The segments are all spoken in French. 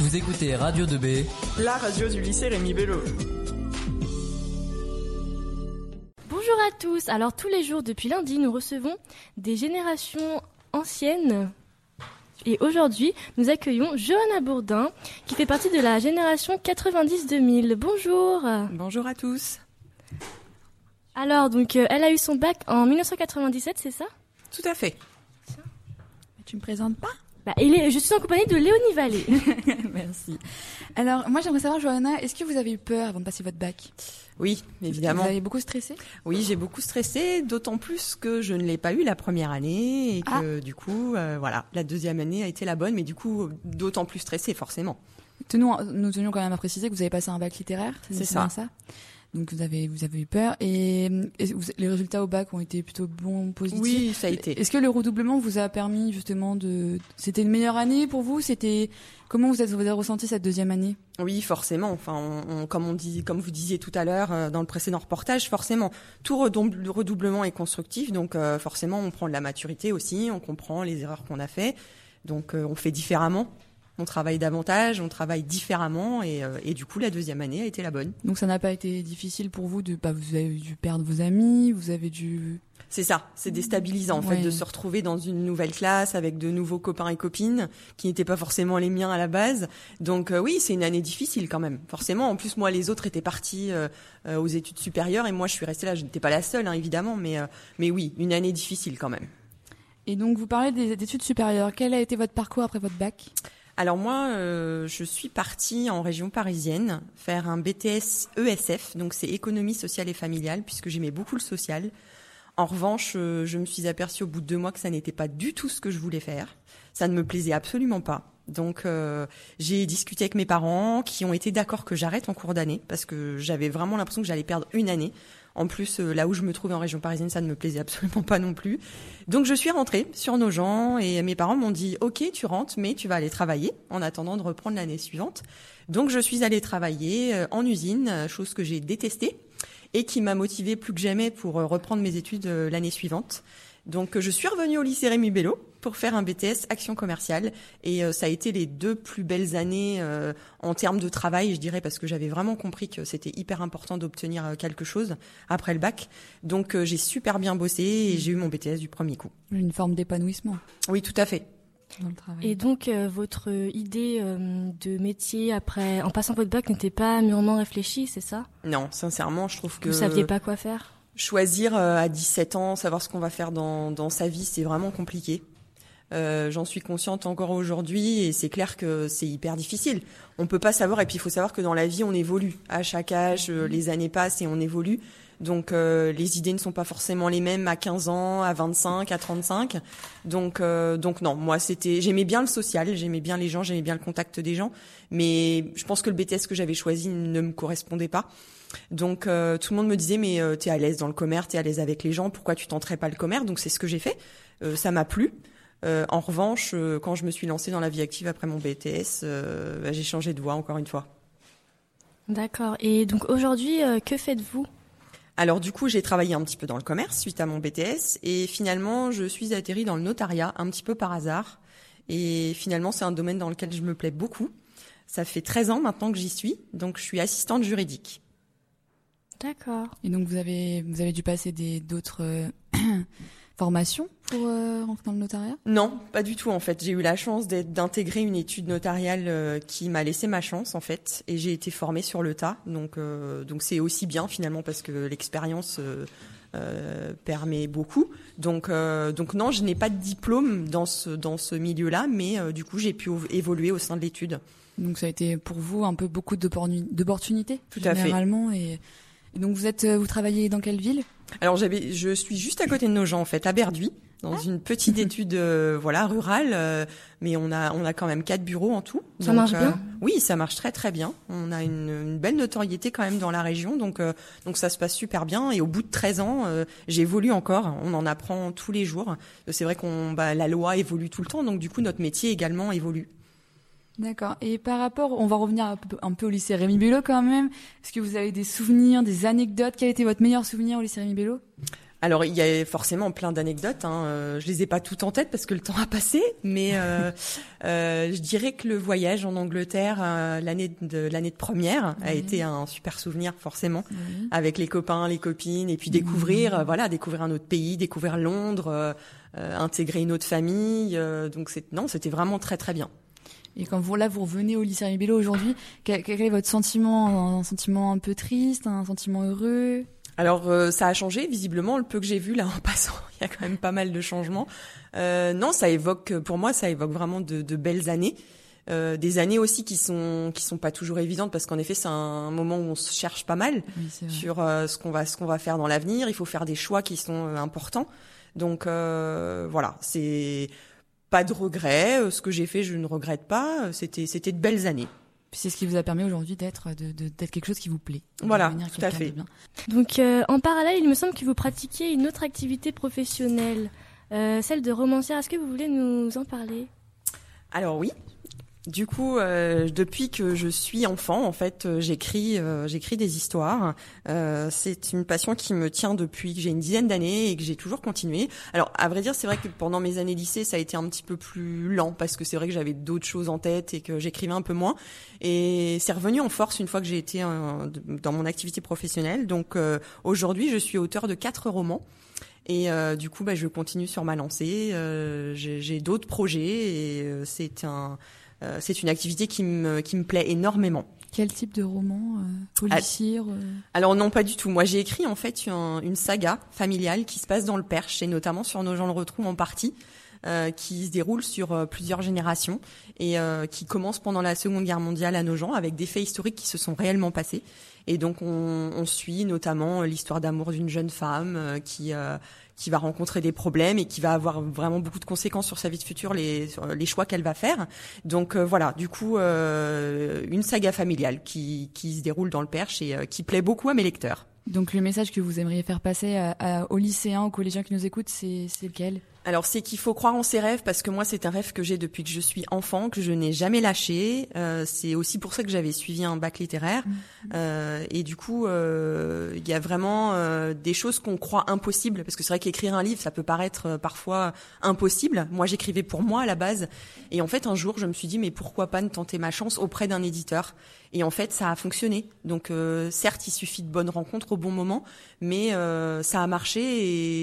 Vous écoutez Radio 2B, la radio du lycée Rémi Bello. Bonjour à tous. Alors tous les jours depuis lundi, nous recevons des générations anciennes. Et aujourd'hui, nous accueillons Johanna Bourdin, qui fait partie de la génération 90-2000. Bonjour. Bonjour à tous. Alors, donc, euh, elle a eu son bac en 1997, c'est ça? Tout à fait. Tu me présentes pas? Bah, il est, je suis en compagnie de Léonie Vallée. Merci. Alors, moi, j'aimerais savoir, Johanna, est-ce que vous avez eu peur avant de passer votre bac? Oui, évidemment. Vous avez beaucoup stressé? Oui, j'ai beaucoup stressé, d'autant plus que je ne l'ai pas eu la première année et que Ah. du coup, euh, voilà, la deuxième année a été la bonne, mais du coup, d'autant plus stressé, forcément. Tenons, Nous tenions quand même à préciser que vous avez passé un bac littéraire. C'est bien ça? Donc, vous avez, vous avez eu peur. Et, et vous- les résultats au bac ont été plutôt bons, positifs. Oui, ça a été. Est-ce que le redoublement vous a permis justement de... C'était une meilleure année pour vous? C'était Comment vous, êtes, vous avez ressenti cette deuxième année? Oui, forcément. Enfin, on, on- comme on dit, comme vous disiez tout à l'heure euh, dans le précédent reportage, forcément, tout redoub- redoublement est constructif, donc euh, forcément, on prend de la maturité aussi, on comprend les erreurs qu'on a fait, donc euh, on fait différemment, on travaille davantage, on travaille différemment, et, euh, et du coup, la deuxième année a été la bonne. Donc, ça n'a pas été difficile pour vous de... Bah, vous avez dû perdre vos amis, vous avez dû... C'est ça, c'est déstabilisant en fait de se retrouver dans une nouvelle classe avec de nouveaux copains et copines qui n'étaient pas forcément les miens à la base. Donc euh, oui, c'est une année difficile quand même. Forcément, en plus moi les autres étaient partis euh, euh, aux études supérieures et moi je suis restée là. Je n'étais pas la seule hein, évidemment, mais mais oui, une année difficile quand même. Et donc, vous parlez des des études supérieures. Quel a été votre parcours après votre bac? Alors moi, euh, je suis partie en région parisienne faire un BTS ESF, donc c'est économie sociale et familiale, puisque j'aimais beaucoup le social. En revanche, euh, je me suis aperçue au bout de deux mois que ça n'était pas du tout ce que je voulais faire. Ça ne me plaisait absolument pas. Donc euh, j'ai discuté avec mes parents qui ont été d'accord que j'arrête en cours d'année parce que j'avais vraiment l'impression que j'allais perdre une année. En plus, euh, là où je me trouvais en région parisienne, ça ne me plaisait absolument pas non plus. Donc je suis rentrée sur nos gens et mes parents m'ont dit OK, tu rentres, mais tu vas aller travailler en attendant de reprendre l'année suivante. Donc je suis allée travailler euh, en usine, euh, chose que j'ai détestée et qui m'a motivée plus que jamais pour reprendre mes études l'année suivante. Donc je suis revenue au lycée Rémi Bello pour faire un BTS action commerciale et euh, ça a été les deux plus belles années euh, en termes de travail, je dirais, parce que j'avais vraiment compris que c'était hyper important d'obtenir euh, quelque chose après le bac. Donc euh, j'ai super bien bossé et j'ai eu mon BTS du premier coup. Une forme d'épanouissement Oui, tout à fait. dans le travail. Et donc, euh, votre idée euh, de métier après, en passant votre bac, n'était pas mûrement réfléchie, c'est ça? Non, sincèrement, je trouve que Vous saviez pas quoi faire? choisir euh, à 17 ans, savoir ce qu'on va faire dans, dans sa vie, c'est vraiment compliqué. Euh, J'en suis consciente encore aujourd'hui et c'est clair que c'est hyper difficile. On peut pas savoir et puis il faut savoir que dans la vie on évolue. À chaque âge, euh, les années passent et on évolue. Donc euh, les idées ne sont pas forcément les mêmes à 15 ans, à 25, à 35. Donc euh, donc non, moi c'était j'aimais bien le social, j'aimais bien les gens, j'aimais bien le contact des gens, mais je pense que le BTS que j'avais choisi ne me correspondait pas. Donc euh, tout le monde me disait mais euh, t'es à l'aise dans le commerce, t'es à l'aise avec les gens, pourquoi tu tenterais pas le commerce? Donc c'est ce que j'ai fait. Ça m'a plu. Euh, en revanche, euh, quand je me suis lancée dans la vie active après mon BTS, euh, bah, j'ai changé de voie encore une fois. D'accord. Et donc aujourd'hui, euh, que faites-vous? Alors du coup, j'ai travaillé un petit peu dans le commerce suite à mon BTS et finalement, je suis atterrie dans le notariat un petit peu par hasard. Et finalement, c'est un domaine dans lequel je me plais beaucoup. Ça fait 13 ans maintenant que j'y suis, donc je suis assistante juridique. D'accord. Et donc vous avez vous avez dû passer des d'autres formations pour euh, rentrer dans le notariat? Non, pas du tout en fait. J'ai eu la chance d'intégrer une étude notariale euh, qui m'a laissé ma chance en fait, et j'ai été formée sur le tas. Donc euh, donc c'est aussi bien finalement parce que l'expérience euh, permet beaucoup. Donc donc non, je n'ai pas de diplôme dans ce dans ce milieu-là, mais du coup j'ai pu évoluer au sein de l'étude. Donc ça a été pour vous un peu beaucoup d'opportuni- d'opportunités Tout à fait. généralement et, et donc vous êtes vous travaillez dans quelle ville? Alors j'avais, je suis juste à côté de nos gens en fait, à Berduy, dans une petite étude euh, voilà rurale, euh, mais on a on a quand même quatre bureaux en tout. Ça marche bien? Oui, ça marche très très bien. On a une, une belle notoriété quand même dans la région, donc euh, donc ça se passe super bien. Et au bout de 13 ans, euh, j'évolue encore. On en apprend tous les jours. C'est vrai qu'on bah, la loi évolue tout le temps, donc du coup notre métier également évolue. D'accord. Et par rapport, on va revenir un peu, un peu au lycée Rémi Bello quand même. Est-ce que vous avez des souvenirs, des anecdotes? Quel été votre meilleur souvenir au lycée Rémi Bello? Alors il y a forcément plein d'anecdotes. Hein. Euh, je les ai pas toutes en tête parce que le temps a passé, mais euh, euh, je dirais que le voyage en Angleterre euh, l'année de l'année de première a été un super souvenir forcément avec les copains, les copines et puis découvrir voilà découvrir un autre pays, découvrir Londres, intégrer une autre famille. euh, donc c'est non c'était vraiment très très bien. Et quand vous là vous revenez au lycée Ribello aujourd'hui, quel, quel est votre sentiment? Un sentiment un peu triste, un sentiment heureux? Alors euh, ça a changé visiblement le peu que j'ai vu là en passant. Il y a quand même pas mal de changements. Euh, non, ça évoque pour moi ça évoque vraiment de, de belles années. Euh, des années aussi qui sont qui sont pas toujours évidentes parce qu'en effet c'est un moment où on se cherche pas mal Oui, sur euh, ce qu'on va ce qu'on va faire dans l'avenir. Il faut faire des choix qui sont euh, importants. Donc euh, voilà, c'est pas de regrets. Euh, Ce que j'ai fait, je ne regrette pas. Euh, C'était c'était de belles années. C'est ce qui vous a permis aujourd'hui d'être de, de- d'être quelque chose qui vous plaît. Voilà, tout à fait. bien. Donc euh, en parallèle, il me semble que vous pratiquiez une autre activité professionnelle, euh, celle de romancière. Est-ce que vous voulez nous en parler? Alors oui. Du coup, euh, depuis que je suis enfant, en fait, euh, j'écris, euh, j'écris des histoires. Euh, c'est une passion qui me tient depuis que j'ai une dizaine d'années et que j'ai toujours continué. Alors, à vrai dire, c'est vrai que pendant mes années lycée, ça a été un petit peu plus lent parce que c'est vrai que j'avais d'autres choses en tête et que j'écrivais un peu moins. Et c'est revenu en force une fois que j'ai été euh, dans mon activité professionnelle. Donc, euh, aujourd'hui, je suis auteur de quatre romans. Et euh, du coup, bah, je continue sur ma lancée. Euh, j'ai d'autres projets et c'est un, euh, c'est une activité qui me qui me plaît énormément. Quel type de roman euh, Policier euh, Alors non, pas du tout. Moi, j'ai écrit en fait un- une saga familiale qui se passe dans le Perche et notamment sur nos gens le retrouvent en partie. Euh, qui se déroule sur euh, plusieurs générations et euh, qui commence pendant la Seconde Guerre mondiale à Nogent avec des faits historiques qui se sont réellement passés. Et donc on, on suit notamment l'histoire d'amour d'une jeune femme qui qui va rencontrer des problèmes et qui va avoir vraiment beaucoup de conséquences sur sa vie de future, les les choix qu'elle va faire. Donc euh, voilà, du coup euh, une saga familiale qui qui se déroule dans le Perche et euh, qui plaît beaucoup à mes lecteurs. Donc le message que vous aimeriez faire passer à- à- aux lycéens, aux collégiens qui nous écoutent, c'est c'est lequel? Alors c'est qu'il faut croire en ses rêves parce que moi c'est un rêve que j'ai depuis que je suis enfant que je n'ai jamais lâché. Euh, c'est aussi pour ça que j'avais suivi un bac littéraire Euh, et du coup euh, il y a vraiment euh, des choses qu'on croit impossibles parce que c'est vrai qu'écrire un livre ça peut paraître euh, parfois impossible. Moi j'écrivais pour moi à la base et en fait un jour je me suis dit mais pourquoi pas ne tenter ma chance auprès d'un éditeur? Et en fait ça a fonctionné. Donc euh, certes il suffit de bonnes rencontres au bon moment mais euh, ça a marché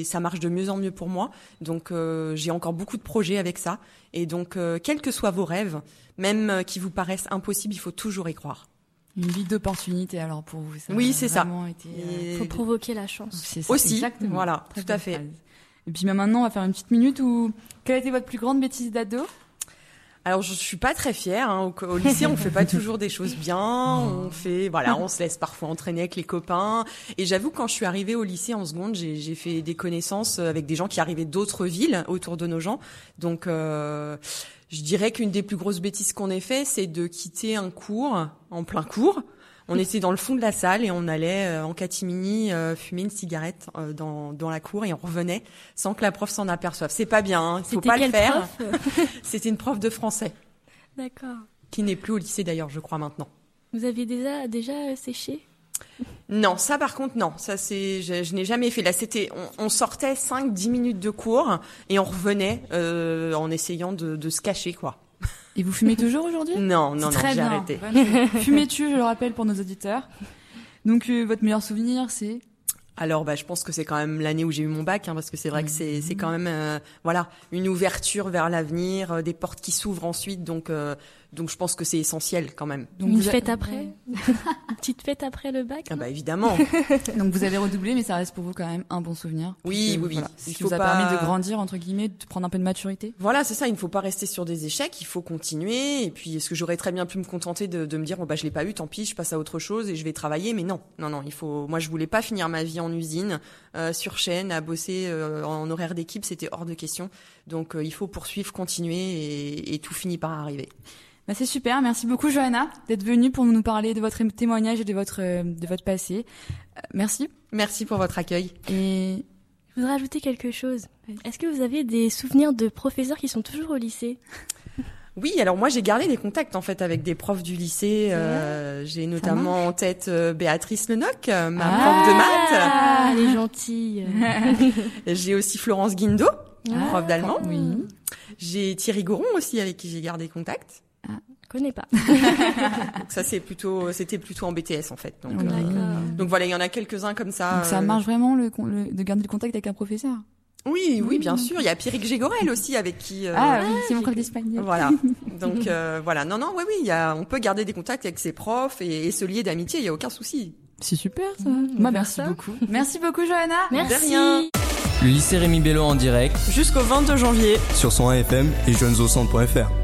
et ça marche de mieux en mieux pour moi. Donc euh, j'ai encore beaucoup de projets avec ça. Et donc, euh, quels que soient vos rêves, même euh, qui vous paraissent impossibles, il faut toujours y croire. Une vie d'opportunité alors pour vous. Ça Oui, a c'est ça. euh, Et Faut provoquer la chance. c'est ça, Aussi, exactement. voilà, Très tout à fait. phrase. Et puis bah, maintenant, on va faire une petite minute où quelle a été votre plus grande bêtise d'ado? Alors, je suis pas très fière. Hein. Au, lycée, on fait pas toujours des choses bien. On fait, voilà, on se laisse parfois entraîner avec les copains. Et j'avoue, quand je suis arrivée au lycée en seconde, j'ai fait des connaissances avec des gens qui arrivaient d'autres villes autour de nos gens. Donc, euh, je dirais qu'une des plus grosses bêtises qu'on ait fait, c'est de quitter un cours en plein cours. On était dans le fond de la salle et on allait euh, en catimini euh, fumer une cigarette euh, dans, dans la cour et on revenait sans que la prof s'en aperçoive. C'est pas bien, hein. faut pas le faire. prof? C'était une prof de français D'accord. qui n'est plus au lycée d'ailleurs, je crois maintenant. Vous aviez déjà déjà séché? Non, ça par contre non, ça c'est je, je n'ai jamais fait. Là, c'était on, on sortait 5 10 minutes de cours et on revenait euh, en essayant de, de se cacher quoi. Et vous fumez toujours aujourd'hui? Non, non non, j'ai arrêté. Fumez-tu, je le rappelle pour nos auditeurs. Donc euh, votre meilleur souvenir, c'est? Alors bah je pense que c'est quand même l'année où j'ai eu mon bac hein, parce que c'est vrai que c'est c'est quand même euh, voilà, une ouverture vers l'avenir, euh, des portes qui s'ouvrent ensuite. Donc euh, donc je pense que c'est essentiel quand même. donc Une vous a- fête après Une petite fête après le bac Ah bah évidemment. Donc vous avez redoublé, mais ça reste pour vous quand même un bon souvenir. Oui, que, oui, oui. voilà, Il ce qui faut vous a pas- permis de grandir entre guillemets, de prendre un peu de maturité. Voilà, c'est ça. Il ne faut pas rester sur des échecs. Il faut continuer. Et puis, est-ce que j'aurais très bien pu me contenter de, de me dire, bon bah je l'ai pas eu, tant pis, je passe à autre chose et je vais travailler. Mais non, non, non. Il faut. Moi, je voulais pas finir ma vie en usine, sur chaîne, à bosser euh, en horaire d'équipe. C'était hors de question. Donc, euh, il faut poursuivre, continuer et, et tout finit par arriver. Bah, c'est super, merci beaucoup Johanna d'être venue pour nous parler de votre témoignage et de votre euh, de votre passé. Euh, merci. Merci pour votre accueil. Et Je voudrais ajouter quelque chose. Est-ce que vous avez des souvenirs de professeurs qui sont toujours au lycée? Oui, alors moi j'ai gardé des contacts en fait avec des profs du lycée. Euh, j'ai notamment en tête euh, Béatrice Lenoc, euh, ma Ah. prof de maths. Ah, elle est gentille. J'ai aussi Florence Guindo, Ah, prof d'allemand. Oui. J'ai Thierry Goron aussi avec qui j'ai gardé contact. Je connais pas. Donc ça c'est plutôt, c'était plutôt en BTS en fait. Donc, Oui. euh, donc voilà, il y en a quelques-uns comme ça. Donc ça euh, marche vraiment le, le- de garder le contact avec un professeur. Oui, oui, bien sûr. Il y a Pierrick Gégorel aussi avec qui. euh, ah oui, c'est mon prof d'espagnol. Voilà. Donc euh, voilà. Non, non, oui, oui. Il y a, on peut garder des contacts avec ses profs et, et se lier d'amitié. Il y a aucun souci. C'est super ça. Mmh, va merci ça. beaucoup. Merci beaucoup Johanna. Merci. rien. Le lycée Rémi Bello en direct Jusqu'au 22 janvier. sur son AFM et jeunesaucentre.fr.